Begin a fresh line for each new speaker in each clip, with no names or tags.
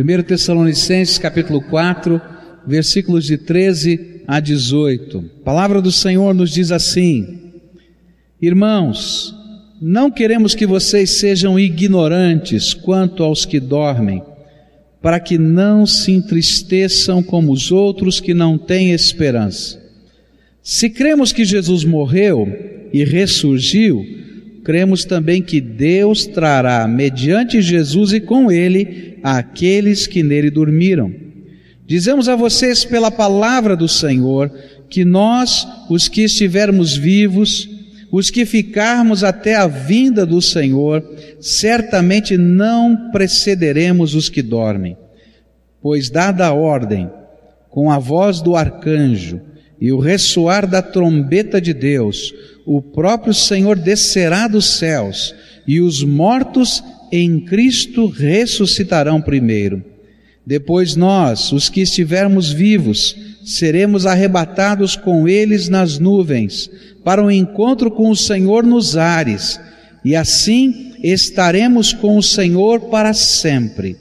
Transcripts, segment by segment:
1 Tessalonicenses capítulo 4, versículos de 13 a 18. A palavra do Senhor nos diz assim: Irmãos, não queremos que vocês sejam ignorantes quanto aos que dormem, para que não se entristeçam como os outros que não têm esperança. Se cremos que Jesus morreu e ressurgiu, cremos também que Deus trará, mediante Jesus e com ele, aqueles que nele dormiram. Dizemos a vocês pela palavra do Senhor que nós, os que estivermos vivos, os que ficarmos até a vinda do Senhor, certamente não precederemos os que dormem. Pois, dada a ordem, com a voz do arcanjo e o ressoar da trombeta de Deus, o próprio Senhor descerá dos céus e os mortos em Cristo ressuscitarão primeiro. Depois nós, os que estivermos vivos, seremos arrebatados com eles nas nuvens, para o um encontro com o Senhor nos ares, e assim estaremos com o Senhor para sempre.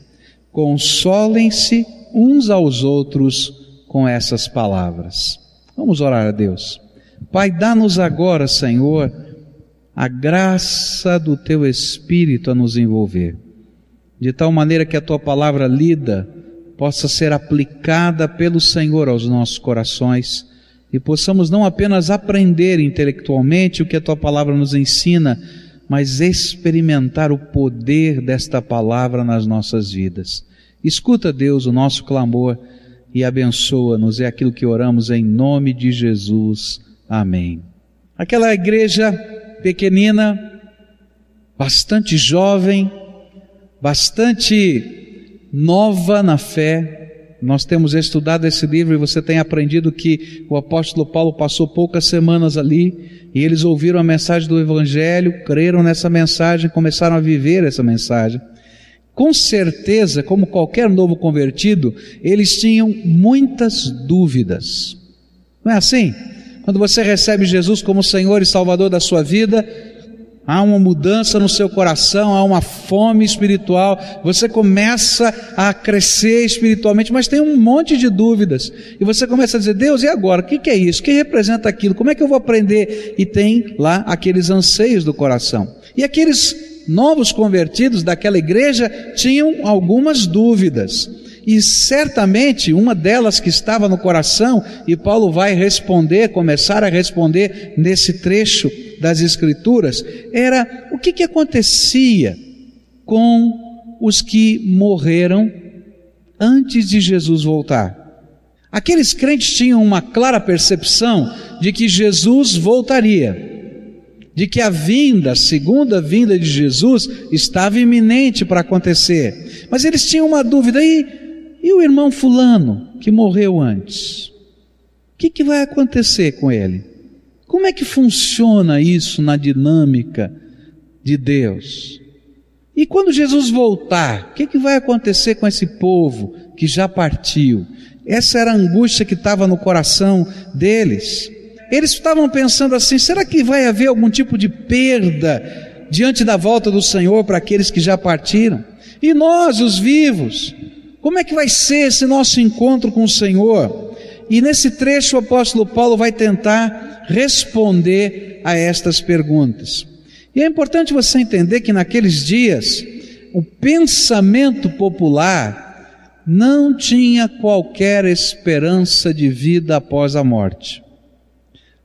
Consolem-se uns aos outros com essas palavras. Vamos orar a Deus. Pai, dá-nos agora, Senhor, a graça do Teu Espírito a nos envolver, de tal maneira que a Tua palavra lida possa ser aplicada pelo Senhor aos nossos corações e possamos não apenas aprender intelectualmente o que a Tua palavra nos ensina, mas experimentar o poder desta palavra nas nossas vidas. Escuta, Deus, o nosso clamor e abençoa-nos. É aquilo que oramos em nome de Jesus. Amém. Aquela igreja pequenina, bastante jovem, bastante nova na fé. Nós temos estudado esse livro e você tem aprendido que o apóstolo Paulo passou poucas semanas ali e eles ouviram a mensagem do Evangelho, creram nessa mensagem, começaram a viver essa mensagem. Com certeza, como qualquer novo convertido, eles tinham muitas dúvidas. Não é assim? Quando você recebe Jesus como Senhor e Salvador da sua vida, há uma mudança no seu coração, há uma fome espiritual, você começa a crescer espiritualmente, mas tem um monte de dúvidas. E você começa a dizer: Deus, e agora? O que, é isso? O que representa aquilo? Como é que eu vou aprender? E tem lá aqueles anseios do coração. E aqueles novos convertidos daquela igreja tinham algumas dúvidas. E certamente uma delas que estava no coração, e Paulo vai responder, começar a responder nesse trecho das Escrituras, era o que, que acontecia com os que morreram antes de Jesus voltar. Aqueles crentes tinham uma clara percepção de que Jesus voltaria de que a vinda, a segunda vinda de Jesus, estava iminente para acontecer. Mas eles tinham uma dúvida, e, e o irmão Fulano, que morreu antes? O que, que vai acontecer com ele? Como é que funciona isso na dinâmica de Deus? E quando Jesus voltar, o que, que vai acontecer com esse povo que já partiu? Essa era a angústia que estava no coração deles. Eles estavam pensando assim: será que vai haver algum tipo de perda diante da volta do Senhor para aqueles que já partiram? E nós, os vivos, como é que vai ser esse nosso encontro com o Senhor? E nesse trecho o apóstolo Paulo vai tentar responder a estas perguntas. E é importante você entender que naqueles dias, o pensamento popular não tinha qualquer esperança de vida após a morte.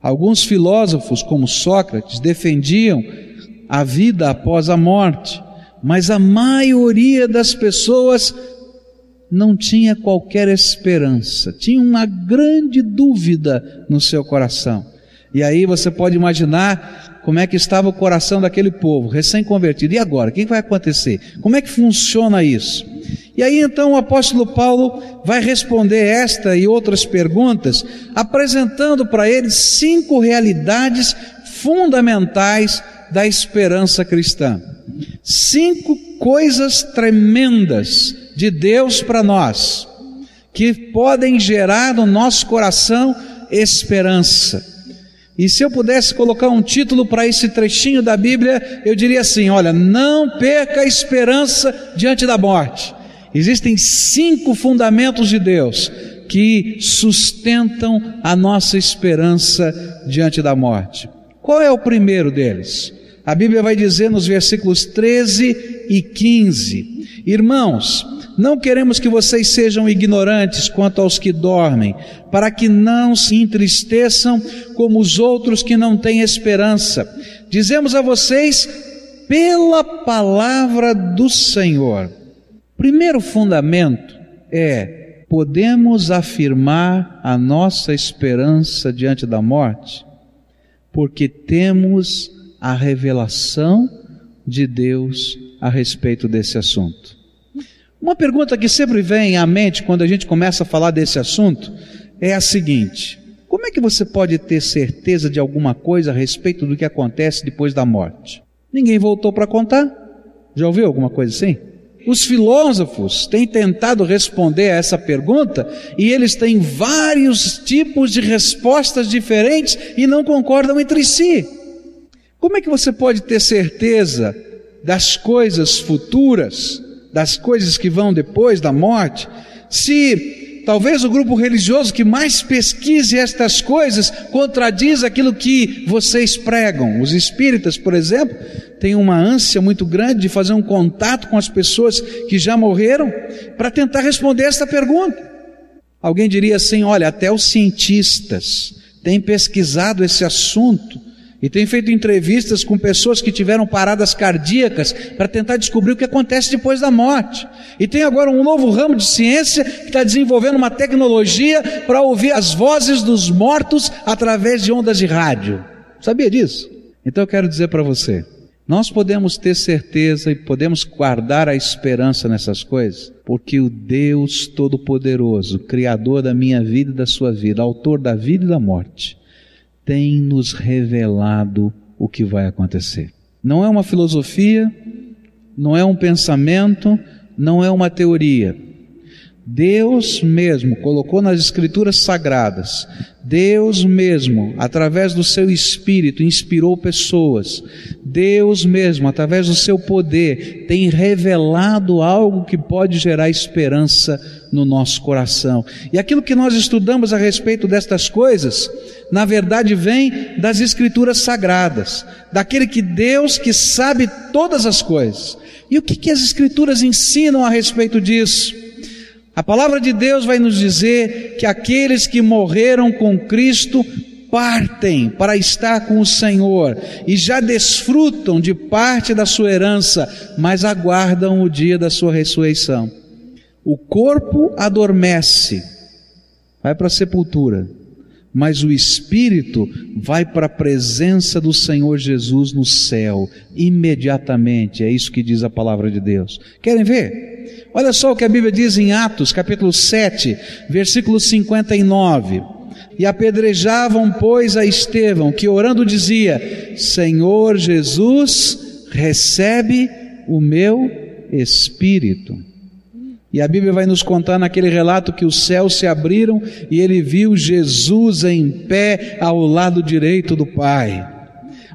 Alguns filósofos, como Sócrates, defendiam a vida após a morte, mas a maioria das pessoas não tinha qualquer esperança, tinha uma grande dúvida no seu coração. E aí você pode imaginar como é que estava o coração daquele povo, recém-convertido. E agora? O que vai acontecer? Como é que funciona isso? E aí então o apóstolo Paulo vai responder esta e outras perguntas, apresentando para eles cinco realidades fundamentais da esperança cristã. Cinco coisas tremendas de Deus para nós, que podem gerar no nosso coração esperança. E se eu pudesse colocar um título para esse trechinho da Bíblia, eu diria assim: olha, não perca a esperança diante da morte. Existem cinco fundamentos de Deus que sustentam a nossa esperança diante da morte. Qual é o primeiro deles? A Bíblia vai dizer nos versículos 13 e 15: Irmãos, não queremos que vocês sejam ignorantes quanto aos que dormem, para que não se entristeçam como os outros que não têm esperança. Dizemos a vocês, pela palavra do Senhor. Primeiro fundamento é: podemos afirmar a nossa esperança diante da morte, porque temos a revelação de Deus a respeito desse assunto. Uma pergunta que sempre vem à mente quando a gente começa a falar desse assunto é a seguinte: como é que você pode ter certeza de alguma coisa a respeito do que acontece depois da morte? Ninguém voltou para contar? Já ouviu alguma coisa assim? Os filósofos têm tentado responder a essa pergunta e eles têm vários tipos de respostas diferentes e não concordam entre si. Como é que você pode ter certeza das coisas futuras das coisas que vão depois da morte, se talvez o grupo religioso que mais pesquise estas coisas contradiz aquilo que vocês pregam. Os espíritas, por exemplo, têm uma ânsia muito grande de fazer um contato com as pessoas que já morreram para tentar responder esta pergunta. Alguém diria assim: olha, até os cientistas têm pesquisado esse assunto e tem feito entrevistas com pessoas que tiveram paradas cardíacas para tentar descobrir o que acontece depois da morte. E tem agora um novo ramo de ciência que está desenvolvendo uma tecnologia para ouvir as vozes dos mortos através de ondas de rádio. Sabia disso? Então eu quero dizer para você: nós podemos ter certeza e podemos guardar a esperança nessas coisas, porque o Deus Todo-Poderoso, Criador da minha vida e da sua vida, Autor da vida e da morte, tem nos revelado o que vai acontecer. Não é uma filosofia, não é um pensamento, não é uma teoria. Deus mesmo colocou nas Escrituras Sagradas, Deus mesmo, através do seu Espírito, inspirou pessoas, Deus mesmo, através do seu poder, tem revelado algo que pode gerar esperança no nosso coração. E aquilo que nós estudamos a respeito destas coisas, na verdade vem das Escrituras Sagradas, daquele que Deus que sabe todas as coisas. E o que, que as Escrituras ensinam a respeito disso? A palavra de Deus vai nos dizer que aqueles que morreram com Cristo partem para estar com o Senhor e já desfrutam de parte da sua herança, mas aguardam o dia da sua ressurreição. O corpo adormece, vai para a sepultura, mas o espírito vai para a presença do Senhor Jesus no céu, imediatamente. É isso que diz a palavra de Deus. Querem ver? Olha só o que a Bíblia diz em Atos, capítulo 7, versículo 59. E apedrejavam, pois, a Estevão, que orando dizia: Senhor Jesus, recebe o meu espírito. E a Bíblia vai nos contar naquele relato que os céus se abriram e ele viu Jesus em pé ao lado direito do Pai.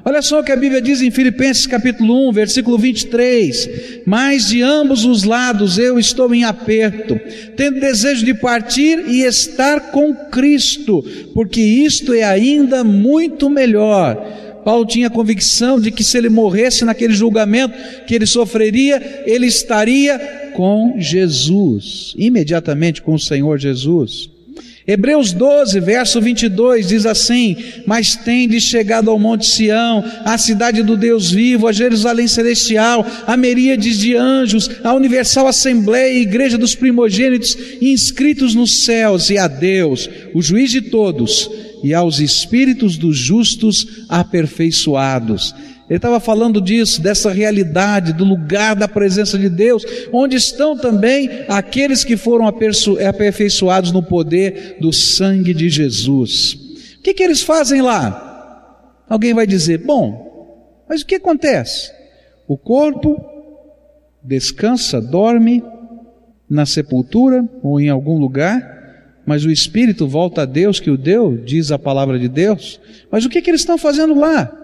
Olha só o que a Bíblia diz em Filipenses capítulo 1, versículo 23. Mas de ambos os lados eu estou em aperto, tendo desejo de partir e estar com Cristo, porque isto é ainda muito melhor Paulo tinha convicção de que se ele morresse naquele julgamento que ele sofreria, ele estaria com Jesus, imediatamente com o Senhor Jesus. Hebreus 12, verso 22 diz assim: Mas tendes chegado ao Monte Sião, à cidade do Deus vivo, a Jerusalém celestial, a miríades de anjos, a universal assembleia e igreja dos primogênitos inscritos nos céus, e a Deus, o juiz de todos, e aos espíritos dos justos aperfeiçoados. Ele estava falando disso, dessa realidade, do lugar da presença de Deus, onde estão também aqueles que foram aperfeiçoados no poder do sangue de Jesus. O que, que eles fazem lá? Alguém vai dizer: bom, mas o que acontece? O corpo descansa, dorme na sepultura ou em algum lugar, mas o espírito volta a Deus que o deu, diz a palavra de Deus. Mas o que, que eles estão fazendo lá?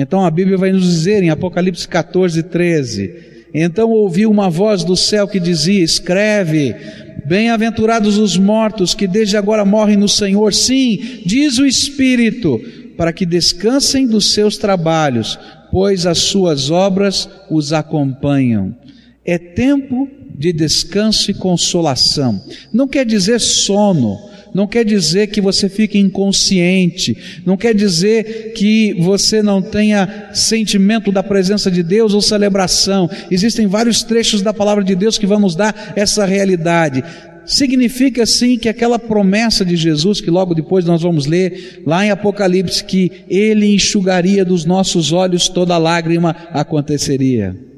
Então a Bíblia vai nos dizer em Apocalipse 14, 13: Então ouvi uma voz do céu que dizia: Escreve, bem-aventurados os mortos que desde agora morrem no Senhor. Sim, diz o Espírito, para que descansem dos seus trabalhos, pois as suas obras os acompanham. É tempo de descanso e consolação. Não quer dizer sono, não quer dizer que você fique inconsciente, não quer dizer que você não tenha sentimento da presença de Deus ou celebração. Existem vários trechos da palavra de Deus que vão nos dar essa realidade. Significa sim que aquela promessa de Jesus, que logo depois nós vamos ler lá em Apocalipse, que Ele enxugaria dos nossos olhos toda lágrima, aconteceria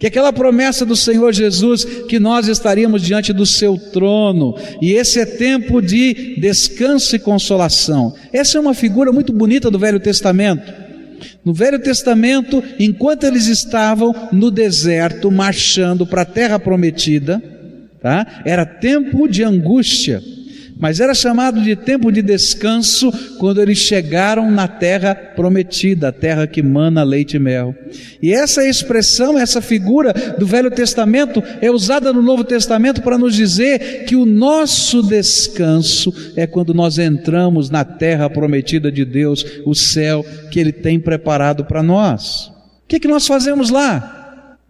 que aquela promessa do Senhor Jesus, que nós estaríamos diante do seu trono, e esse é tempo de descanso e consolação. Essa é uma figura muito bonita do Velho Testamento. No Velho Testamento, enquanto eles estavam no deserto, marchando para a terra prometida, tá? era tempo de angústia mas era chamado de tempo de descanso quando eles chegaram na terra prometida, a terra que mana leite e mel. E essa expressão, essa figura do Velho Testamento é usada no Novo Testamento para nos dizer que o nosso descanso é quando nós entramos na terra prometida de Deus, o céu que Ele tem preparado para nós. O que, é que nós fazemos lá?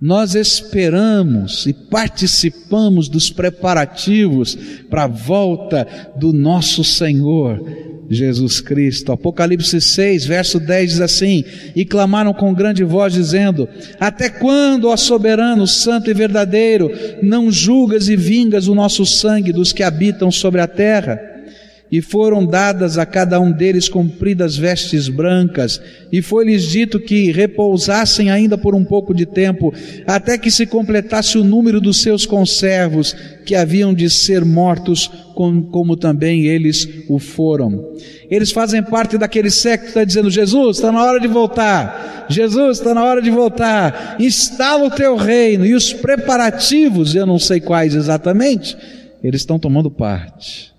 Nós esperamos e participamos dos preparativos para a volta do nosso Senhor Jesus Cristo. Apocalipse 6, verso 10 diz assim: E clamaram com grande voz, dizendo: Até quando, ó soberano, santo e verdadeiro, não julgas e vingas o nosso sangue dos que habitam sobre a terra? E foram dadas a cada um deles compridas vestes brancas, e foi-lhes dito que repousassem ainda por um pouco de tempo, até que se completasse o número dos seus conservos, que haviam de ser mortos, como, também eles o foram. Eles fazem parte daquele século que está dizendo: Jesus, está na hora de voltar, Jesus, está na hora de voltar, instala o teu reino, e os preparativos, eu não sei quais exatamente, eles estão tomando parte.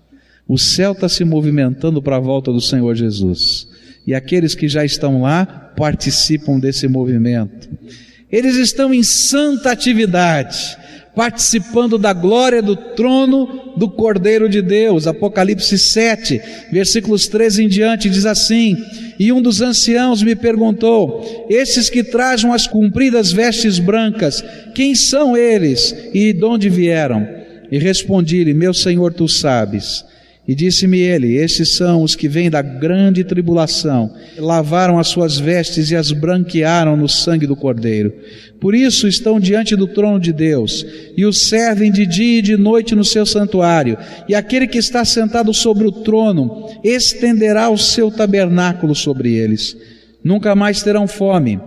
O céu está se movimentando para a volta do Senhor Jesus. E aqueles que já estão lá participam desse movimento. Eles estão em santa atividade, participando da glória do trono do Cordeiro de Deus. Apocalipse 7, versículos 13 em diante, diz assim: E um dos anciãos me perguntou: Esses que trajam as compridas vestes brancas, quem são eles e de onde vieram? E respondi-lhe: Meu senhor, tu sabes. E disse-me ele: Estes são os que vêm da grande tribulação, lavaram as suas vestes e as branquearam no sangue do Cordeiro. Por isso estão diante do trono de Deus, e os servem de dia e de noite no seu santuário. E aquele que está sentado sobre o trono estenderá o seu tabernáculo sobre eles. Nunca mais terão fome,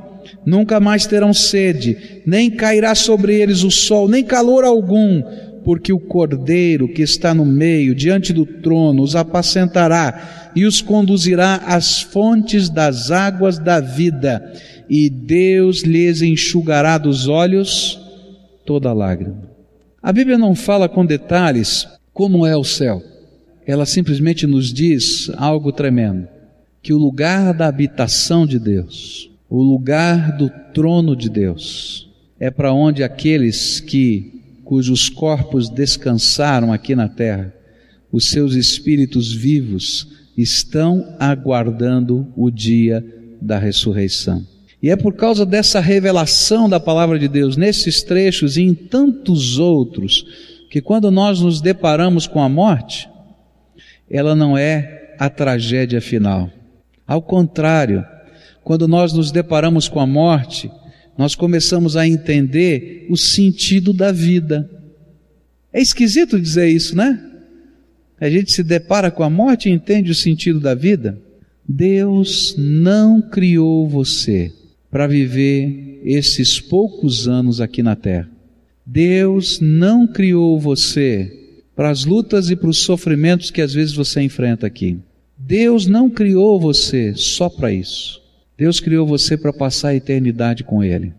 nunca mais terão sede, nem cairá sobre eles o sol, nem calor algum porque o Cordeiro que está no meio, diante do trono, os apacentará e os conduzirá às fontes das águas da vida, e Deus lhes enxugará dos olhos toda lágrima. A Bíblia não fala com detalhes como é o céu. Ela simplesmente nos diz algo tremendo: que o lugar da habitação de Deus, o lugar do trono de Deus, é para onde aqueles que cujos corpos descansaram aqui na terra, os seus espíritos vivos estão aguardando o dia da ressurreição. E é por causa dessa revelação da palavra de Deus nesses trechos e em tantos outros, que quando nós nos deparamos com a morte, ela não é a tragédia final. Ao contrário, quando nós nos deparamos com a morte, nós começamos a entender o sentido da vida. É esquisito dizer isso, né? A gente se depara com a morte e entende o sentido da vida. Deus não criou você para viver esses poucos anos aqui na terra. Deus não criou você para as lutas e para os sofrimentos que às vezes você enfrenta aqui. Deus não criou você só para isso. Deus criou você para passar a eternidade com Ele.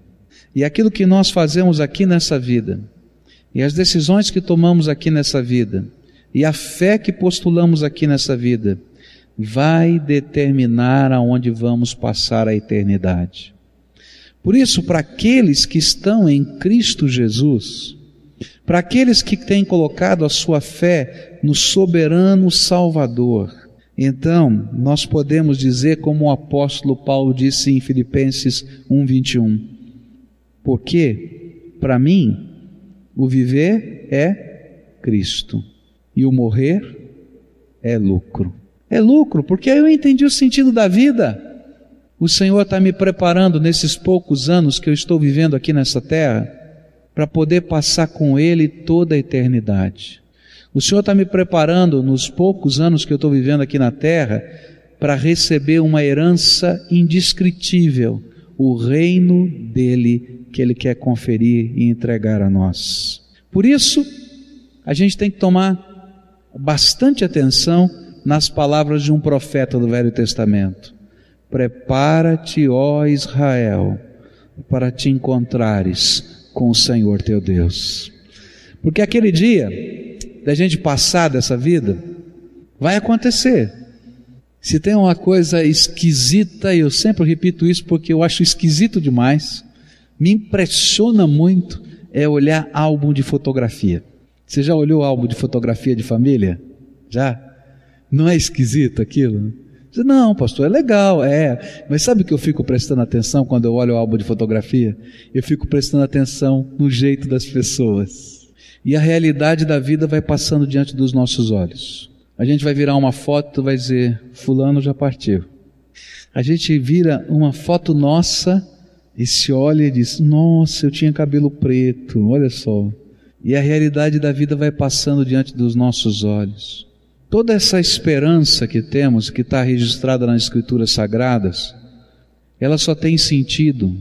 E aquilo que nós fazemos aqui nessa vida, e as decisões que tomamos aqui nessa vida, e a fé que postulamos aqui nessa vida, vai determinar aonde vamos passar a eternidade. Por isso, para aqueles que estão em Cristo Jesus, para aqueles que têm colocado a sua fé no soberano Salvador, então nós podemos dizer, como o apóstolo Paulo disse em Filipenses 1,21, porque para mim o viver é Cristo e o morrer é lucro. É lucro, porque eu entendi o sentido da vida. O Senhor está me preparando nesses poucos anos que eu estou vivendo aqui nessa terra para poder passar com Ele toda a eternidade. O Senhor está me preparando nos poucos anos que eu estou vivendo aqui na terra para receber uma herança indescritível, o reino dele que Ele quer conferir e entregar a nós. Por isso, a gente tem que tomar bastante atenção nas palavras de um profeta do Velho Testamento. Prepara-te, ó Israel, para te encontrares com o Senhor teu Deus. Porque aquele dia da gente passar dessa vida vai acontecer. Se tem uma coisa esquisita, e eu sempre repito isso porque eu acho esquisito demais, me impressiona muito é olhar álbum de fotografia. Você já olhou álbum de fotografia de família? Já? Não é esquisito aquilo? Não, pastor, é legal, é. Mas sabe que eu fico prestando atenção quando eu olho o álbum de fotografia? Eu fico prestando atenção no jeito das pessoas. E a realidade da vida vai passando diante dos nossos olhos. A gente vai virar uma foto vai dizer: Fulano já partiu. A gente vira uma foto nossa e se olha e diz: Nossa, eu tinha cabelo preto, olha só. E a realidade da vida vai passando diante dos nossos olhos. Toda essa esperança que temos, que está registrada nas Escrituras Sagradas, ela só tem sentido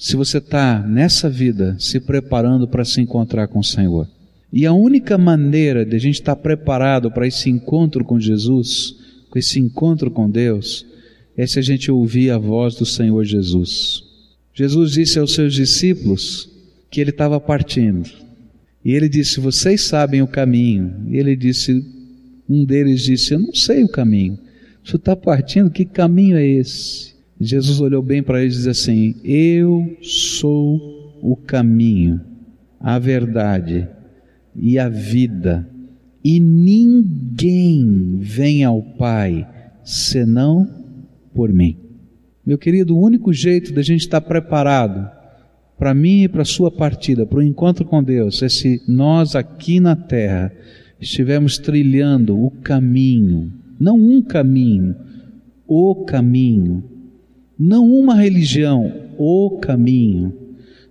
se você está nessa vida se preparando para se encontrar com o Senhor. E a única maneira de a gente estar tá preparado para esse encontro com Jesus, com esse encontro com Deus, é se a gente ouvir a voz do Senhor Jesus. Jesus disse aos seus discípulos que ele estava partindo. E ele disse: Vocês sabem o caminho. E ele disse: um deles disse: Eu não sei o caminho. Você está partindo, que caminho é esse? Jesus olhou bem para ele e disse assim: Eu sou o caminho, a verdade e a vida, e ninguém vem ao Pai senão por mim. Meu querido, o único jeito da gente estar preparado para mim e para a sua partida, para o encontro com Deus, é se nós aqui na terra estivermos trilhando o caminho, não um caminho, o caminho, não uma religião, o caminho,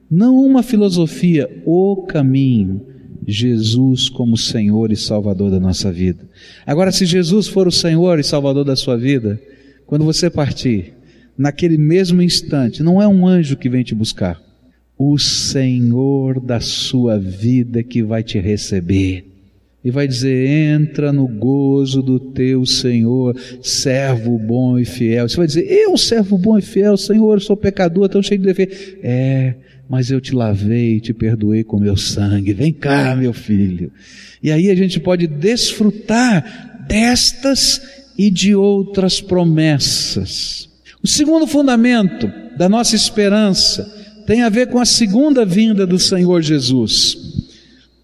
não uma filosofia, o caminho, Jesus como Senhor e Salvador da nossa vida. Agora, se Jesus for o Senhor e Salvador da sua vida, quando você partir, naquele mesmo instante, não é um anjo que vem te buscar, o Senhor da sua vida que vai te receber e vai dizer: entra no gozo do teu Senhor, servo bom e fiel. Você vai dizer: eu, servo bom e fiel, Senhor, eu sou pecador, tão cheio de defeito. É, mas eu te lavei e te perdoei com meu sangue. Vem cá, meu filho. E aí a gente pode desfrutar destas e de outras promessas. O segundo fundamento da nossa esperança tem a ver com a segunda vinda do Senhor Jesus.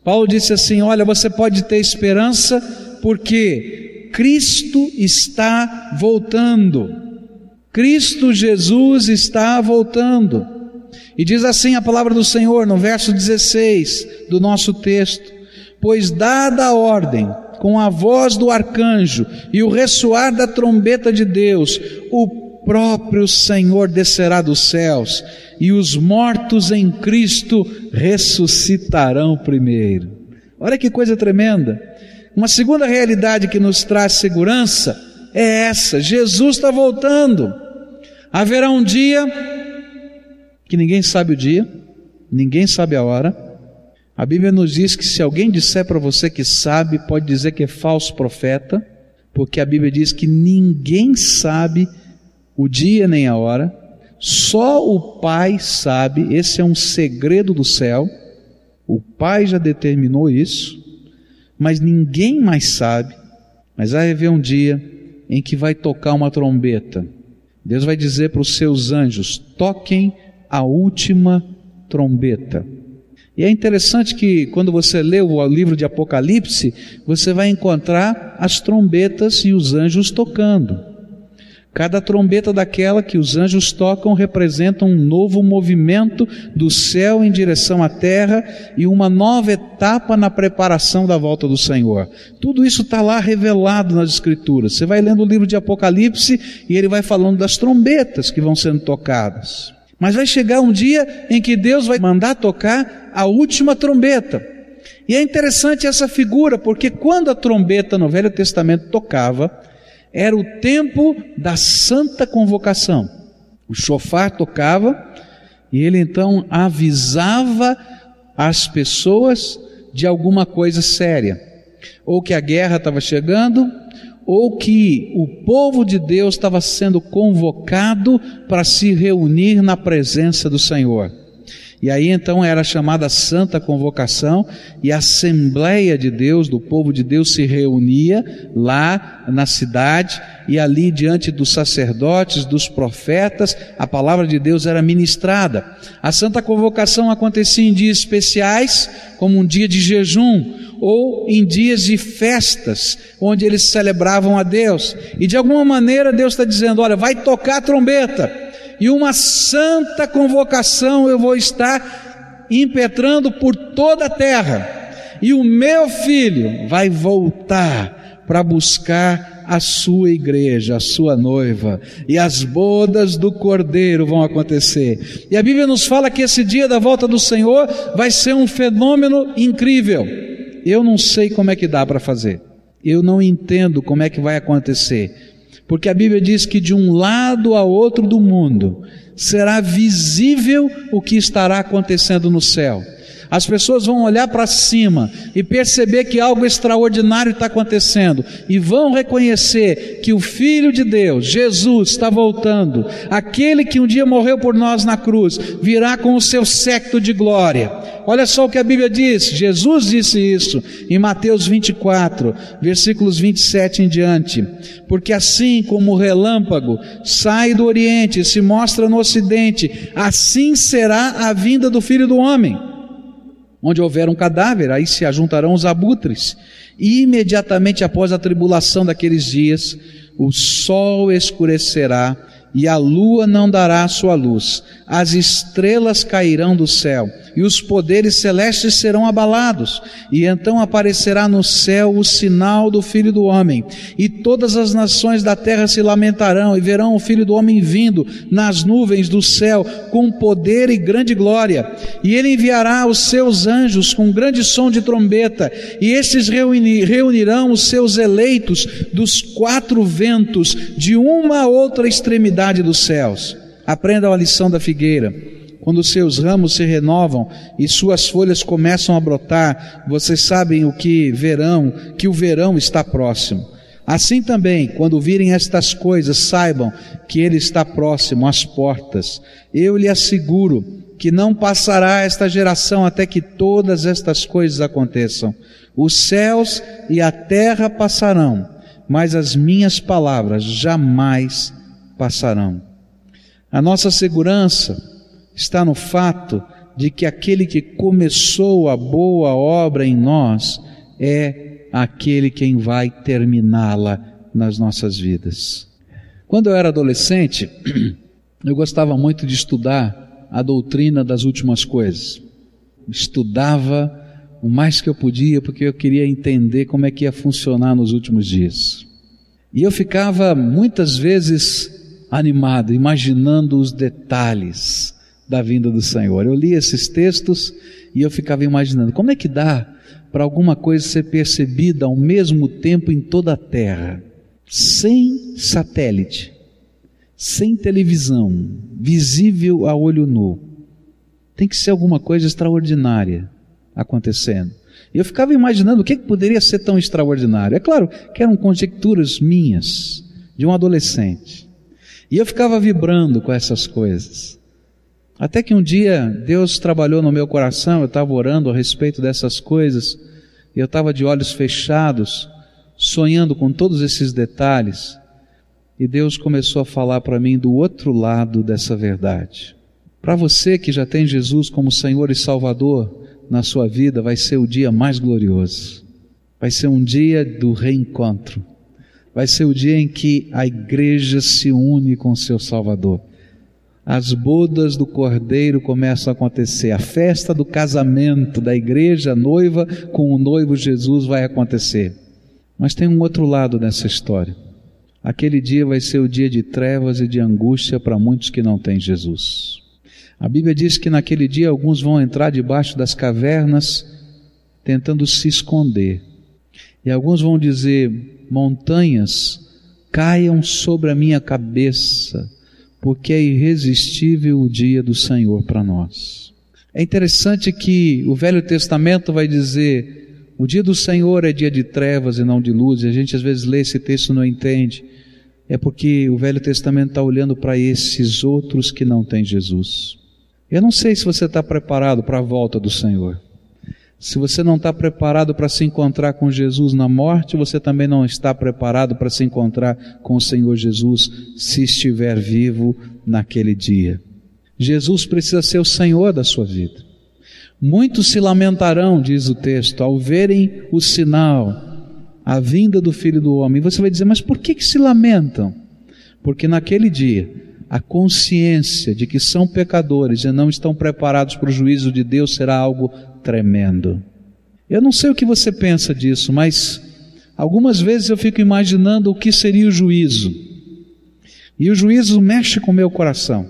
Paulo disse assim: Olha, você pode ter esperança porque Cristo está voltando. Cristo Jesus está voltando. E diz assim a palavra do Senhor no verso 16 do nosso texto: Pois dada a ordem, com a voz do arcanjo e o ressoar da trombeta de Deus, o próprio Senhor descerá dos céus e os mortos em Cristo ressuscitarão primeiro. Olha que coisa tremenda. Uma segunda realidade que nos traz segurança é essa: Jesus está voltando. Haverá um dia que ninguém sabe o dia, ninguém sabe a hora. A Bíblia nos diz que se alguém disser para você que sabe, pode dizer que é falso profeta, porque a Bíblia diz que ninguém sabe o dia nem a hora. Só o Pai sabe, esse é um segredo do céu. O Pai já determinou isso, mas ninguém mais sabe. Mas vai haver um dia em que vai tocar uma trombeta. Deus vai dizer para os seus anjos: toquem a última trombeta. E é interessante que quando você lê o livro de Apocalipse, você vai encontrar as trombetas e os anjos tocando. Cada trombeta daquela que os anjos tocam representa um novo movimento do céu em direção à terra e uma nova etapa na preparação da volta do Senhor. Tudo isso está lá revelado nas Escrituras. Você vai lendo o livro de Apocalipse e ele vai falando das trombetas que vão sendo tocadas. Mas vai chegar um dia em que Deus vai mandar tocar a última trombeta. E é interessante essa figura, porque quando a trombeta no Velho Testamento tocava, era o tempo da santa convocação. O chofar tocava e ele então avisava as pessoas de alguma coisa séria, ou que a guerra estava chegando, ou que o povo de Deus estava sendo convocado para se reunir na presença do Senhor. E aí então era chamada Santa Convocação e a Assembleia de Deus, do povo de Deus, se reunia lá na cidade e ali diante dos sacerdotes, dos profetas, a palavra de Deus era ministrada. A Santa Convocação acontecia em dias especiais, como um dia de jejum, ou em dias de festas, onde eles celebravam a Deus. E de alguma maneira Deus está dizendo: olha, vai tocar a trombeta e uma santa convocação eu vou estar impetrando por toda a terra. E o meu filho vai voltar para buscar a sua igreja, a sua noiva, e as bodas do cordeiro vão acontecer. E a Bíblia nos fala que esse dia da volta do Senhor vai ser um fenômeno incrível. Eu não sei como é que dá para fazer. Eu não entendo como é que vai acontecer porque a Bíblia diz que de um lado a outro do mundo será visível o que estará acontecendo no céu. As pessoas vão olhar para cima e perceber que algo extraordinário está acontecendo e vão reconhecer que o Filho de Deus, Jesus, está voltando. Aquele que um dia morreu por nós na cruz, virá com o seu séquito de glória. Olha só o que a Bíblia diz. Jesus disse isso em Mateus 24, versículos 27 em diante. Porque assim como o relâmpago sai do Oriente e se mostra no Ocidente, assim será a vinda do Filho do Homem. Onde houver um cadáver, aí se ajuntarão os abutres. E imediatamente após a tribulação daqueles dias, o sol escurecerá e a lua não dará sua luz, as estrelas cairão do céu e os poderes celestes serão abalados, e então aparecerá no céu o sinal do Filho do Homem, e todas as nações da terra se lamentarão e verão o Filho do Homem vindo nas nuvens do céu com poder e grande glória, e ele enviará os seus anjos com grande som de trombeta, e estes reunirão os seus eleitos dos quatro ventos, de uma outra extremidade dos céus. Aprendam a lição da figueira. Quando seus ramos se renovam e suas folhas começam a brotar, vocês sabem o que verão, que o verão está próximo. Assim também, quando virem estas coisas, saibam que ele está próximo às portas. Eu lhe asseguro que não passará esta geração até que todas estas coisas aconteçam. Os céus e a terra passarão, mas as minhas palavras jamais passarão. A nossa segurança está no fato de que aquele que começou a boa obra em nós é aquele quem vai terminá-la nas nossas vidas. Quando eu era adolescente, eu gostava muito de estudar a doutrina das últimas coisas. Estudava o mais que eu podia porque eu queria entender como é que ia funcionar nos últimos dias. E eu ficava muitas vezes animado, imaginando os detalhes da vinda do Senhor. Eu li esses textos e eu ficava imaginando como é que dá para alguma coisa ser percebida ao mesmo tempo em toda a Terra, sem satélite, sem televisão, visível a olho nu. Tem que ser alguma coisa extraordinária acontecendo. E eu ficava imaginando o que, que poderia ser tão extraordinário. É claro que eram conjecturas minhas, de um adolescente. E eu ficava vibrando com essas coisas. Até que um dia Deus trabalhou no meu coração, eu estava orando a respeito dessas coisas, e eu estava de olhos fechados, sonhando com todos esses detalhes, e Deus começou a falar para mim do outro lado dessa verdade. Para você que já tem Jesus como Senhor e Salvador na sua vida, vai ser o dia mais glorioso. Vai ser um dia do reencontro. Vai ser o dia em que a igreja se une com seu Salvador. As bodas do Cordeiro começam a acontecer. A festa do casamento da igreja noiva com o noivo Jesus vai acontecer. Mas tem um outro lado nessa história. Aquele dia vai ser o dia de trevas e de angústia para muitos que não têm Jesus. A Bíblia diz que naquele dia alguns vão entrar debaixo das cavernas tentando se esconder. E alguns vão dizer: montanhas caiam sobre a minha cabeça, porque é irresistível o dia do Senhor para nós. É interessante que o Velho Testamento vai dizer: o dia do Senhor é dia de trevas e não de luz, e a gente às vezes lê esse texto e não entende. É porque o Velho Testamento está olhando para esses outros que não têm Jesus. Eu não sei se você está preparado para a volta do Senhor. Se você não está preparado para se encontrar com Jesus na morte, você também não está preparado para se encontrar com o Senhor Jesus se estiver vivo naquele dia. Jesus precisa ser o Senhor da sua vida. Muitos se lamentarão, diz o texto, ao verem o sinal, a vinda do Filho do Homem. Você vai dizer, mas por que, que se lamentam? Porque naquele dia a consciência de que são pecadores e não estão preparados para o juízo de Deus será algo tremendo. Eu não sei o que você pensa disso, mas algumas vezes eu fico imaginando o que seria o juízo. E o juízo mexe com o meu coração.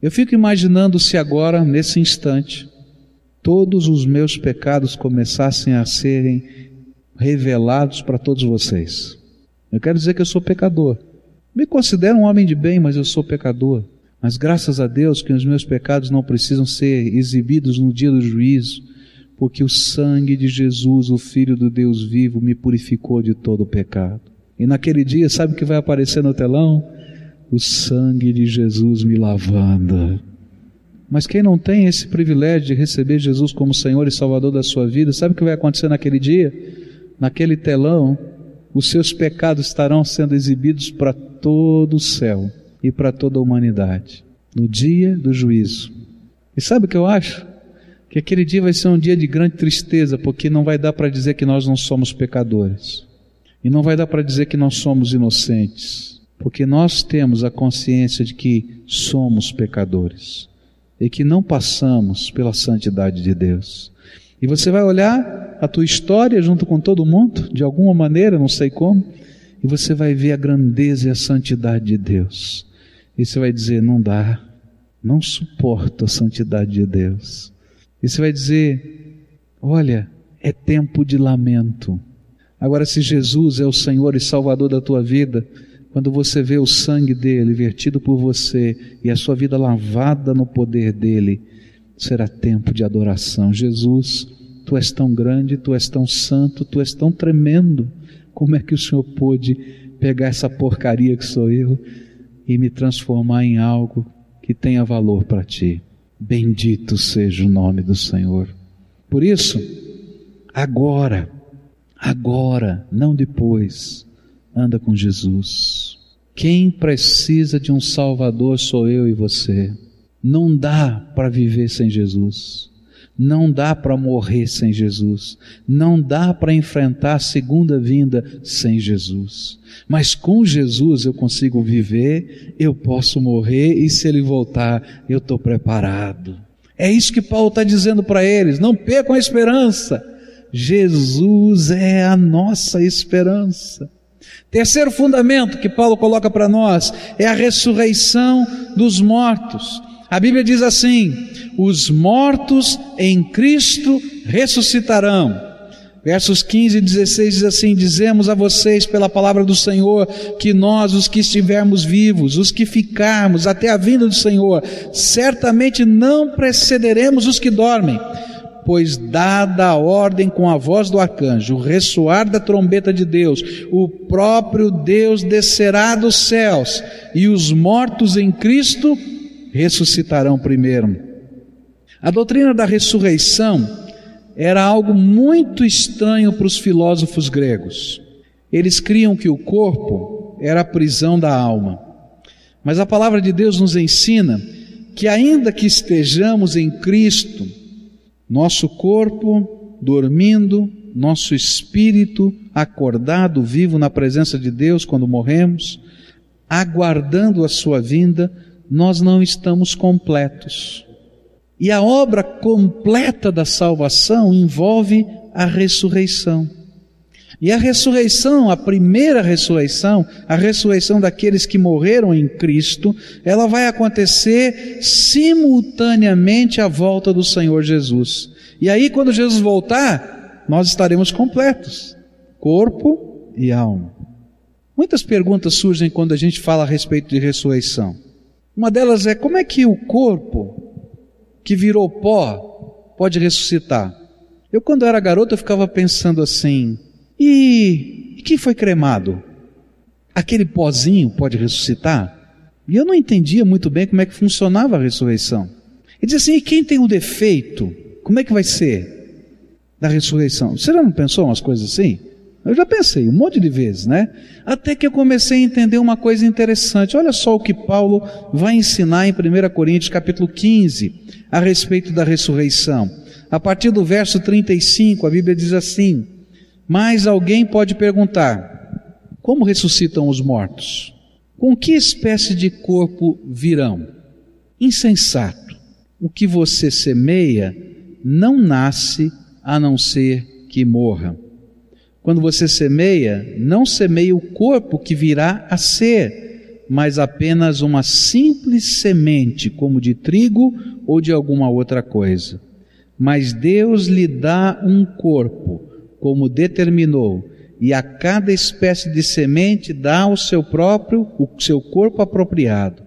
Eu fico imaginando se agora, nesse instante, todos os meus pecados começassem a serem revelados para todos vocês. Eu quero dizer que eu sou pecador. Me considero um homem de bem, mas eu sou pecador. Mas graças a Deus que os meus pecados não precisam ser exibidos no dia do juízo, porque o sangue de Jesus, o Filho do Deus vivo, me purificou de todo o pecado. E naquele dia, sabe o que vai aparecer no telão? O sangue de Jesus me lavando. Mas quem não tem esse privilégio de receber Jesus como Senhor e Salvador da sua vida, sabe o que vai acontecer naquele dia? Naquele telão, os seus pecados estarão sendo exibidos para todo o céu e para toda a humanidade, no dia do juízo. E sabe o que eu acho? Que aquele dia vai ser um dia de grande tristeza, porque não vai dar para dizer que nós não somos pecadores. E não vai dar para dizer que nós somos inocentes, porque nós temos a consciência de que somos pecadores e que não passamos pela santidade de Deus. E você vai olhar a tua história junto com todo mundo, de alguma maneira, não sei como, e você vai ver a grandeza e a santidade de Deus. E você vai dizer: não dá, não suporto a santidade de Deus. E você vai dizer: olha, é tempo de lamento. Agora, se Jesus é o Senhor e Salvador da tua vida, quando você vê o sangue dele vertido por você e a sua vida lavada no poder dele, será tempo de adoração. Jesus, tu és tão grande, tu és tão santo, tu és tão tremendo. Como é que o Senhor pôde pegar essa porcaria que sou eu e me transformar em algo que tenha valor para ti? Bendito seja o nome do Senhor. Por isso, agora, agora, não depois, anda com Jesus. Quem precisa de um Salvador sou eu e você. Não dá para viver sem Jesus. Não dá para morrer sem Jesus. Não dá para enfrentar a segunda vinda sem Jesus. Mas com Jesus eu consigo viver, eu posso morrer e se ele voltar, eu estou preparado. É isso que Paulo está dizendo para eles. Não percam a esperança. Jesus é a nossa esperança. Terceiro fundamento que Paulo coloca para nós é a ressurreição dos mortos. A Bíblia diz assim: os mortos em Cristo ressuscitarão. Versos 15 e 16 diz assim: Dizemos a vocês pela palavra do Senhor que nós, os que estivermos vivos, os que ficarmos até a vinda do Senhor, certamente não precederemos os que dormem, pois dada a ordem com a voz do arcanjo, o ressoar da trombeta de Deus, o próprio Deus descerá dos céus e os mortos em Cristo ressuscitarão primeiro. A doutrina da ressurreição era algo muito estranho para os filósofos gregos. Eles criam que o corpo era a prisão da alma. Mas a palavra de Deus nos ensina que ainda que estejamos em Cristo, nosso corpo dormindo, nosso espírito acordado, vivo na presença de Deus quando morremos, aguardando a sua vinda, nós não estamos completos. E a obra completa da salvação envolve a ressurreição. E a ressurreição, a primeira ressurreição, a ressurreição daqueles que morreram em Cristo, ela vai acontecer simultaneamente à volta do Senhor Jesus. E aí, quando Jesus voltar, nós estaremos completos, corpo e alma. Muitas perguntas surgem quando a gente fala a respeito de ressurreição. Uma delas é como é que o corpo que virou pó pode ressuscitar? Eu, quando era garoto, eu ficava pensando assim: e, e quem foi cremado? Aquele pozinho pode ressuscitar? E eu não entendia muito bem como é que funcionava a ressurreição. Ele diz assim: e quem tem o um defeito? Como é que vai ser da ressurreição? Você já não pensou umas coisas assim? Eu já pensei um monte de vezes, né? Até que eu comecei a entender uma coisa interessante. Olha só o que Paulo vai ensinar em 1 Coríntios capítulo 15 a respeito da ressurreição. A partir do verso 35, a Bíblia diz assim: Mas alguém pode perguntar: Como ressuscitam os mortos? Com que espécie de corpo virão? Insensato. O que você semeia não nasce a não ser que morra. Quando você semeia, não semeia o corpo que virá a ser, mas apenas uma simples semente, como de trigo ou de alguma outra coisa. Mas Deus lhe dá um corpo, como determinou, e a cada espécie de semente dá o seu próprio, o seu corpo apropriado.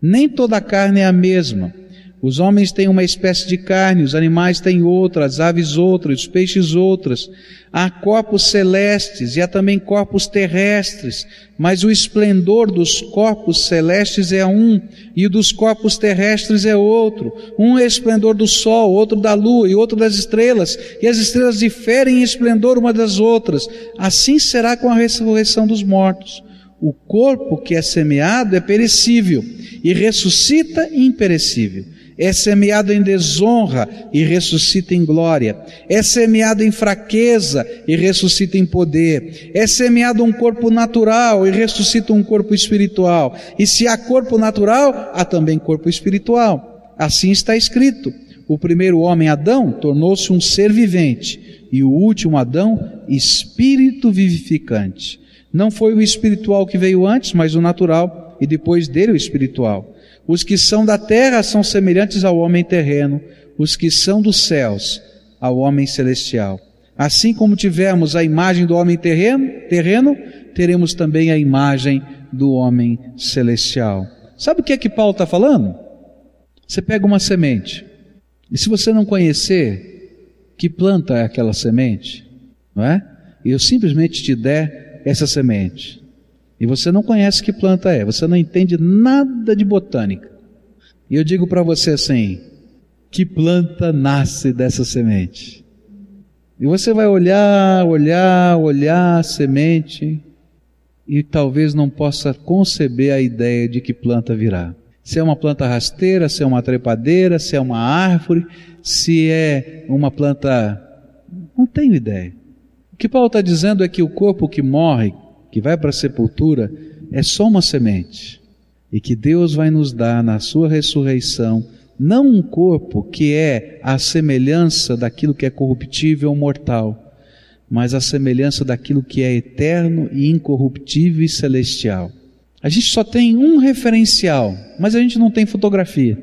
Nem toda a carne é a mesma os homens têm uma espécie de carne, os animais têm outra, as aves outra, os peixes outras. Há corpos celestes e há também corpos terrestres, mas o esplendor dos corpos celestes é um e o dos corpos terrestres é outro. Um é esplendor do sol, outro da lua e outro das estrelas, e as estrelas diferem em esplendor uma das outras. Assim será com a ressurreição dos mortos. O corpo que é semeado é perecível e ressuscita imperecível é semeado em desonra e ressuscita em glória, é semeado em fraqueza e ressuscita em poder, é semeado um corpo natural e ressuscita um corpo espiritual, e se há corpo natural, há também corpo espiritual. Assim está escrito: o primeiro homem, Adão, tornou-se um ser vivente, e o último Adão, espírito vivificante. Não foi o espiritual que veio antes, mas o natural, e depois dele o espiritual. Os que são da terra são semelhantes ao homem terreno, os que são dos céus ao homem celestial. Assim como tivemos a imagem do homem terreno, terreno, teremos também a imagem do homem celestial. Sabe o que é que Paulo está falando? Você pega uma semente, e se você não conhecer que planta é aquela semente, não é? E eu simplesmente te der essa semente, e você não conhece que planta é, você não entende nada de botânica. E eu digo para você assim: que planta nasce dessa semente? E você vai olhar, olhar, olhar a semente e talvez não possa conceber a ideia de que planta virá. Se é uma planta rasteira, se é uma trepadeira, se é uma árvore, se é uma planta. Não tenho ideia. O que Paulo está dizendo é que o corpo que morre, que vai para a sepultura é só uma semente. E que Deus vai nos dar na sua ressurreição não um corpo que é a semelhança daquilo que é corruptível ou mortal, mas a semelhança daquilo que é eterno e incorruptível e celestial. A gente só tem um referencial, mas a gente não tem fotografia.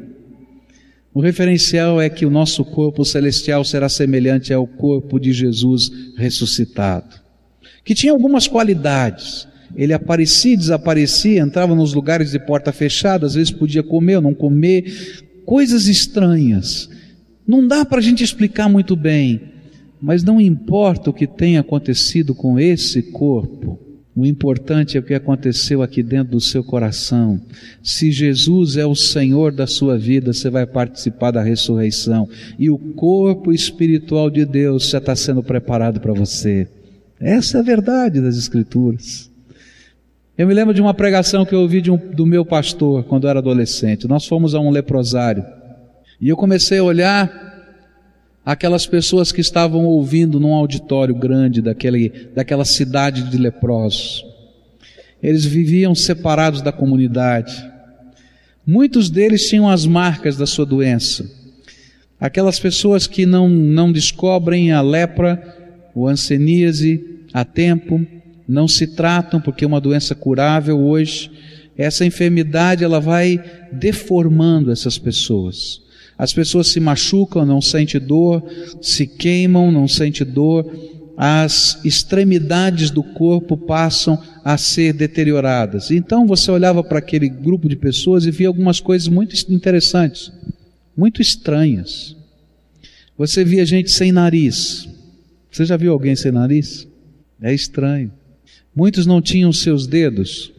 O referencial é que o nosso corpo celestial será semelhante ao corpo de Jesus ressuscitado que tinha algumas qualidades. Ele aparecia desaparecia, entrava nos lugares de porta fechada, às vezes podia comer ou não comer, coisas estranhas. Não dá para a gente explicar muito bem, mas não importa o que tenha acontecido com esse corpo, o importante é o que aconteceu aqui dentro do seu coração. Se Jesus é o Senhor da sua vida, você vai participar da ressurreição. E o corpo espiritual de Deus já está sendo preparado para você. Essa é a verdade das Escrituras. Eu me lembro de uma pregação que eu ouvi um, do meu pastor quando eu era adolescente. Nós fomos a um leprosário e eu comecei a olhar aquelas pessoas que estavam ouvindo num auditório grande daquele, daquela cidade de leprosos. Eles viviam separados da comunidade. Muitos deles tinham as marcas da sua doença. Aquelas pessoas que não, não descobrem a lepra, o anseníase a tempo, não se tratam porque é uma doença curável hoje. Essa enfermidade ela vai deformando essas pessoas. As pessoas se machucam, não sente dor, se queimam, não sente dor. As extremidades do corpo passam a ser deterioradas. Então você olhava para aquele grupo de pessoas e via algumas coisas muito interessantes, muito estranhas. Você via gente sem nariz. Você já viu alguém sem nariz? É estranho. Muitos não tinham seus dedos,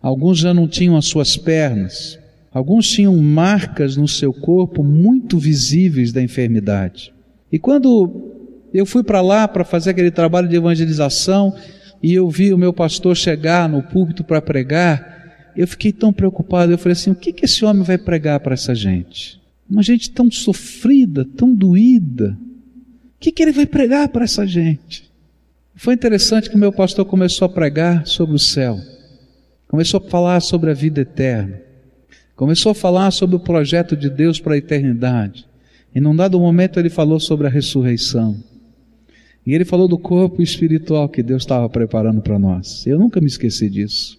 alguns já não tinham as suas pernas, alguns tinham marcas no seu corpo muito visíveis da enfermidade. E quando eu fui para lá para fazer aquele trabalho de evangelização e eu vi o meu pastor chegar no púlpito para pregar, eu fiquei tão preocupado. Eu falei assim: o que, que esse homem vai pregar para essa gente? Uma gente tão sofrida, tão doída. O que, que ele vai pregar para essa gente? Foi interessante que o meu pastor começou a pregar sobre o céu, começou a falar sobre a vida eterna, começou a falar sobre o projeto de Deus para a eternidade. E num dado momento ele falou sobre a ressurreição. E ele falou do corpo espiritual que Deus estava preparando para nós. Eu nunca me esqueci disso.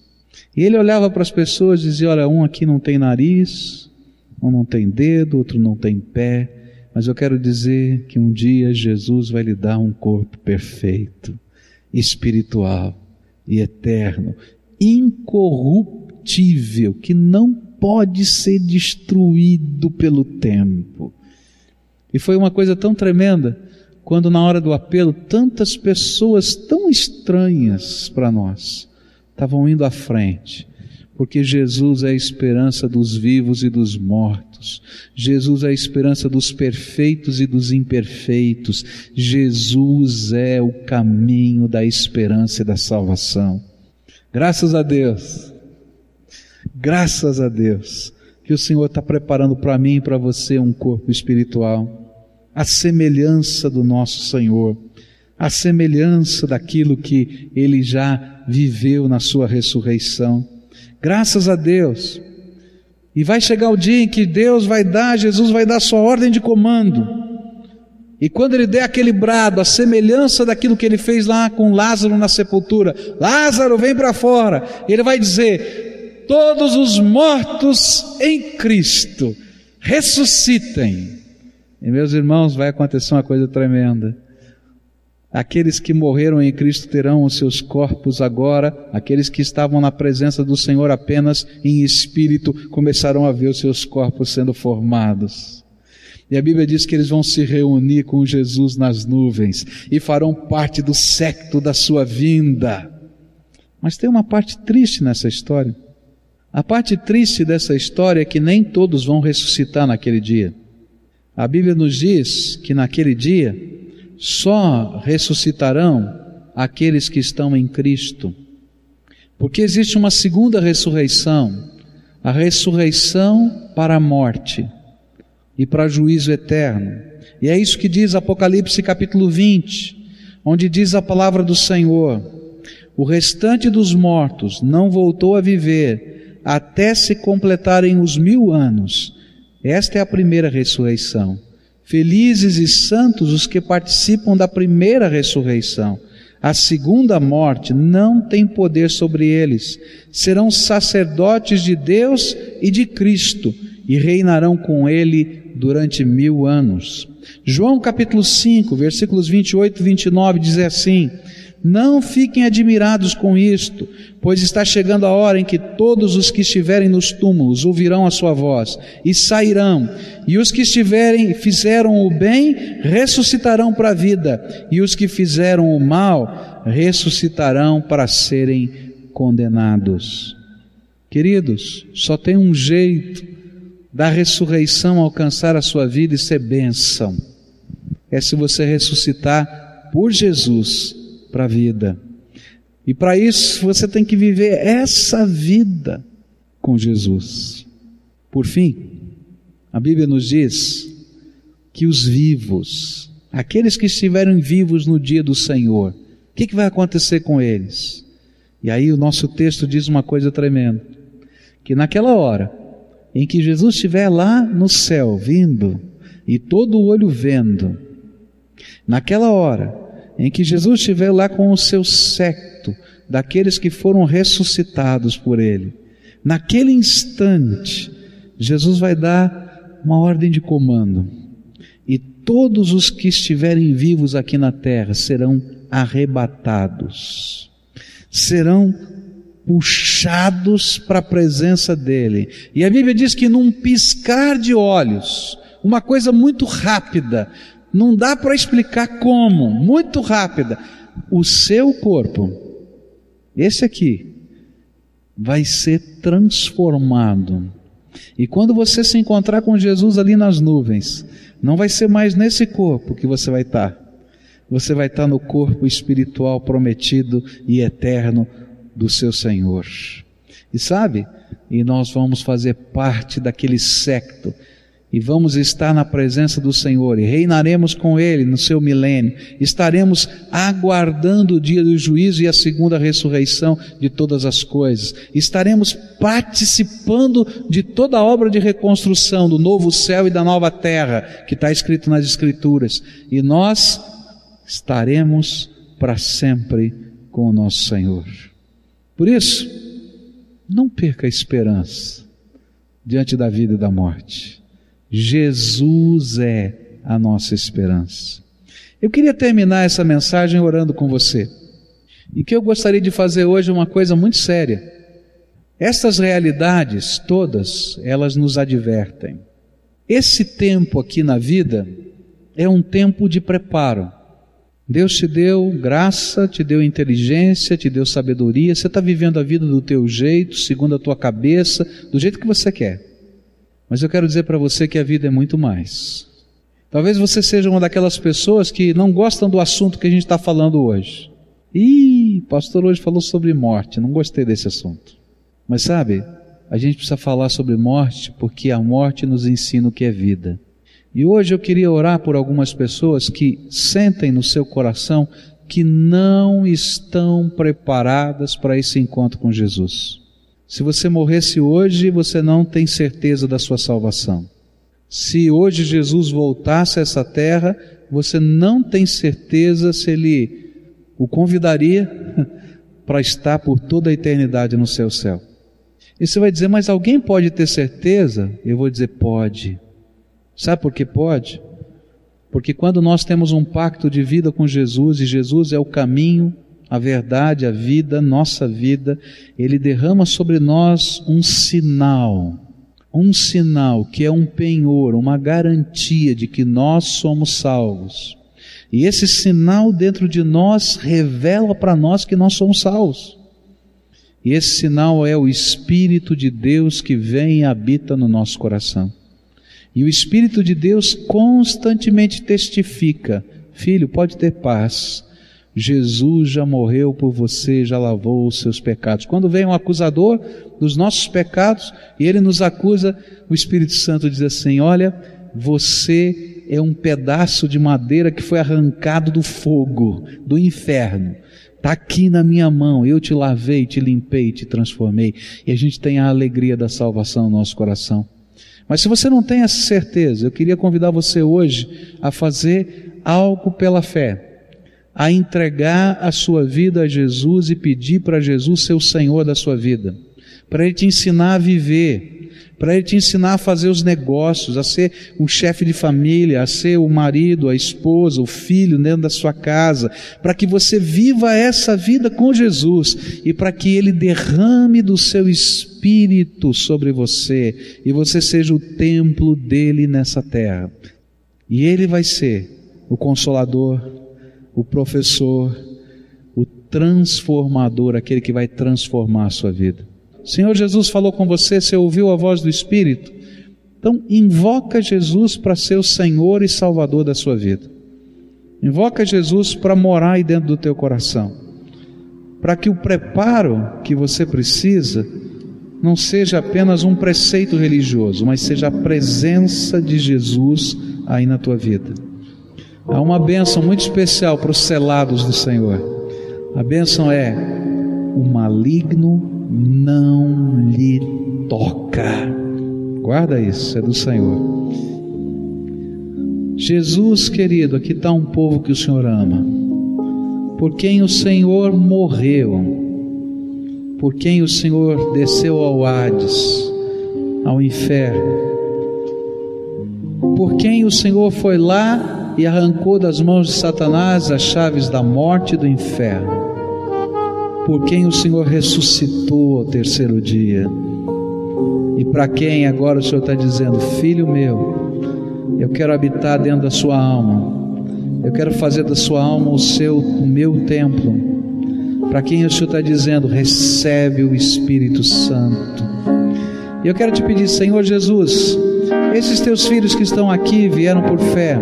E ele olhava para as pessoas e dizia: Olha, um aqui não tem nariz, um não tem dedo, outro não tem pé, mas eu quero dizer que um dia Jesus vai lhe dar um corpo perfeito espiritual e eterno, incorruptível, que não pode ser destruído pelo tempo. E foi uma coisa tão tremenda quando, na hora do apelo, tantas pessoas tão estranhas para nós estavam indo à frente porque Jesus é a esperança dos vivos e dos mortos. Jesus é a esperança dos perfeitos e dos imperfeitos. Jesus é o caminho da esperança e da salvação. Graças a Deus. Graças a Deus que o Senhor está preparando para mim e para você um corpo espiritual, a semelhança do nosso Senhor, a semelhança daquilo que Ele já viveu na Sua ressurreição. Graças a Deus. E vai chegar o dia em que Deus vai dar, Jesus vai dar sua ordem de comando. E quando ele der aquele brado, a semelhança daquilo que ele fez lá com Lázaro na sepultura, Lázaro, vem para fora. Ele vai dizer: todos os mortos em Cristo ressuscitem. E meus irmãos, vai acontecer uma coisa tremenda. Aqueles que morreram em Cristo terão os seus corpos agora, aqueles que estavam na presença do Senhor apenas em espírito começarão a ver os seus corpos sendo formados. E a Bíblia diz que eles vão se reunir com Jesus nas nuvens e farão parte do secto da sua vinda. Mas tem uma parte triste nessa história. A parte triste dessa história é que nem todos vão ressuscitar naquele dia. A Bíblia nos diz que naquele dia só ressuscitarão aqueles que estão em Cristo. Porque existe uma segunda ressurreição, a ressurreição para a morte e para juízo eterno. E é isso que diz Apocalipse capítulo 20, onde diz a palavra do Senhor: O restante dos mortos não voltou a viver até se completarem os mil anos. Esta é a primeira ressurreição. Felizes e santos os que participam da primeira ressurreição. A segunda morte não tem poder sobre eles. Serão sacerdotes de Deus e de Cristo e reinarão com ele durante mil anos. João capítulo 5, versículos 28 e 29 diz assim: não fiquem admirados com isto, pois está chegando a hora em que todos os que estiverem nos túmulos ouvirão a sua voz e sairão, e os que estiverem fizeram o bem ressuscitarão para a vida, e os que fizeram o mal ressuscitarão para serem condenados. Queridos, só tem um jeito da ressurreição alcançar a sua vida e ser bênção. É se você ressuscitar por Jesus para a vida. E para isso você tem que viver essa vida com Jesus. Por fim, a Bíblia nos diz que os vivos, aqueles que estiverem vivos no dia do Senhor, o que, que vai acontecer com eles? E aí o nosso texto diz uma coisa tremenda: que naquela hora em que Jesus estiver lá no céu, vindo, e todo o olho vendo, naquela hora em que Jesus estiver lá com o seu secto, daqueles que foram ressuscitados por Ele, naquele instante, Jesus vai dar uma ordem de comando, e todos os que estiverem vivos aqui na terra serão arrebatados, serão puxados para a presença dele. E a Bíblia diz que num piscar de olhos, uma coisa muito rápida, não dá para explicar como, muito rápida, o seu corpo, esse aqui, vai ser transformado e quando você se encontrar com Jesus ali nas nuvens, não vai ser mais nesse corpo que você vai estar. Você vai estar no corpo espiritual prometido e eterno do seu Senhor. E sabe? E nós vamos fazer parte daquele secto e vamos estar na presença do Senhor e reinaremos com Ele no seu milênio. Estaremos aguardando o dia do juízo e a segunda ressurreição de todas as coisas. Estaremos participando de toda a obra de reconstrução do novo céu e da nova terra que está escrito nas Escrituras. E nós estaremos para sempre com o nosso Senhor. Por isso, não perca a esperança diante da vida e da morte. Jesus é a nossa esperança. Eu queria terminar essa mensagem orando com você. E que eu gostaria de fazer hoje uma coisa muito séria. Essas realidades todas, elas nos advertem. Esse tempo aqui na vida é um tempo de preparo. Deus te deu graça, te deu inteligência, te deu sabedoria. Você está vivendo a vida do teu jeito, segundo a tua cabeça, do jeito que você quer. Mas eu quero dizer para você que a vida é muito mais. Talvez você seja uma daquelas pessoas que não gostam do assunto que a gente está falando hoje. Ih, pastor hoje falou sobre morte, não gostei desse assunto. Mas sabe, a gente precisa falar sobre morte porque a morte nos ensina o que é vida. E hoje eu queria orar por algumas pessoas que sentem no seu coração que não estão preparadas para esse encontro com Jesus. Se você morresse hoje, você não tem certeza da sua salvação. Se hoje Jesus voltasse a essa terra, você não tem certeza se ele o convidaria para estar por toda a eternidade no seu céu. E você vai dizer, mas alguém pode ter certeza? Eu vou dizer, pode. Sabe por que pode? Porque quando nós temos um pacto de vida com Jesus, e Jesus é o caminho, a verdade, a vida, nossa vida, Ele derrama sobre nós um sinal, um sinal que é um penhor, uma garantia de que nós somos salvos. E esse sinal dentro de nós revela para nós que nós somos salvos. E esse sinal é o Espírito de Deus que vem e habita no nosso coração. E o Espírito de Deus constantemente testifica: Filho, pode ter paz Jesus já morreu por você, já lavou os seus pecados. Quando vem um acusador dos nossos pecados e ele nos acusa, o Espírito Santo diz assim: Olha, você é um pedaço de madeira que foi arrancado do fogo, do inferno. Está aqui na minha mão, eu te lavei, te limpei, te transformei. E a gente tem a alegria da salvação no nosso coração. Mas se você não tem essa certeza, eu queria convidar você hoje a fazer algo pela fé a entregar a sua vida a Jesus e pedir para Jesus ser o Senhor da sua vida, para Ele te ensinar a viver, para Ele te ensinar a fazer os negócios, a ser o chefe de família, a ser o marido, a esposa, o filho dentro da sua casa, para que você viva essa vida com Jesus e para que Ele derrame do seu espírito sobre você e você seja o templo dele nessa terra. E Ele vai ser o consolador, o professor, o transformador, aquele que vai transformar a sua vida. O Senhor Jesus falou com você, você ouviu a voz do Espírito? Então, invoca Jesus para ser o Senhor e Salvador da sua vida. Invoca Jesus para morar aí dentro do teu coração. para que o preparo que você precisa não seja apenas um preceito religioso, mas seja a presença de Jesus aí na tua vida. Há uma bênção muito especial para os selados do Senhor. A bênção é: o maligno não lhe toca. Guarda isso, é do Senhor. Jesus querido, aqui está um povo que o Senhor ama, por quem o Senhor morreu por quem o Senhor desceu ao Hades, ao inferno, por quem o Senhor foi lá e arrancou das mãos de Satanás as chaves da morte e do inferno, por quem o Senhor ressuscitou ao terceiro dia, e para quem agora o Senhor está dizendo: Filho meu, eu quero habitar dentro da sua alma, eu quero fazer da sua alma o seu, o meu templo. Para quem o Senhor está dizendo, recebe o Espírito Santo. E eu quero te pedir, Senhor Jesus, esses teus filhos que estão aqui vieram por fé,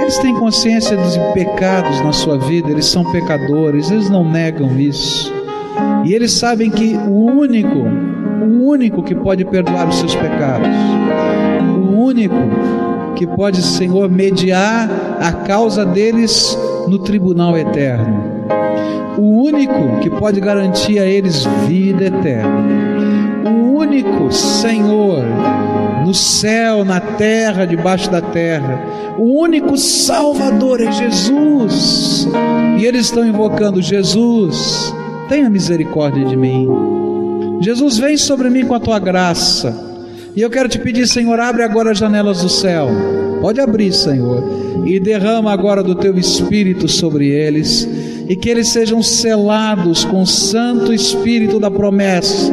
eles têm consciência dos pecados na sua vida, eles são pecadores, eles não negam isso. E eles sabem que o único, o único que pode perdoar os seus pecados, o único que pode, Senhor, mediar a causa deles no tribunal eterno o único que pode garantir a eles vida eterna, o único Senhor no céu, na terra, debaixo da terra, o único Salvador é Jesus, e eles estão invocando Jesus, tenha misericórdia de mim. Jesus, vem sobre mim com a tua graça. E eu quero te pedir, Senhor, abre agora as janelas do céu. Pode abrir, Senhor, e derrama agora do teu espírito sobre eles e que eles sejam selados com o Santo Espírito da promessa,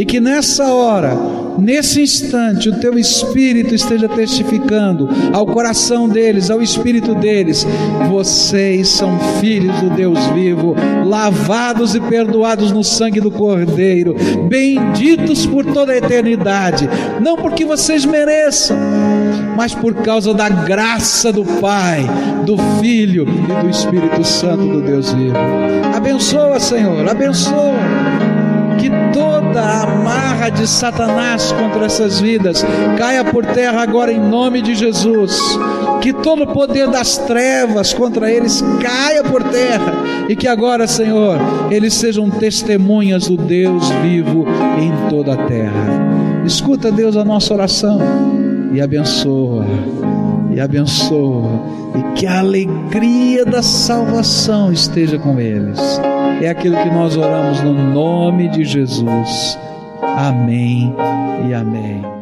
e que nessa hora, nesse instante, o teu Espírito esteja testificando ao coração deles, ao espírito deles: vocês são filhos do Deus vivo, lavados e perdoados no sangue do Cordeiro, benditos por toda a eternidade, não porque vocês mereçam mas por causa da graça do Pai, do Filho e do Espírito Santo do Deus vivo. Abençoa, Senhor, abençoa. Toda a amarra de Satanás contra essas vidas caia por terra agora em nome de Jesus. Que todo o poder das trevas contra eles caia por terra. E que agora, Senhor, eles sejam testemunhas do Deus vivo em toda a terra. Escuta, Deus, a nossa oração e abençoa, e abençoa, e que a alegria da salvação esteja com eles. É aquilo que nós oramos no nome de Jesus. Amém e amém.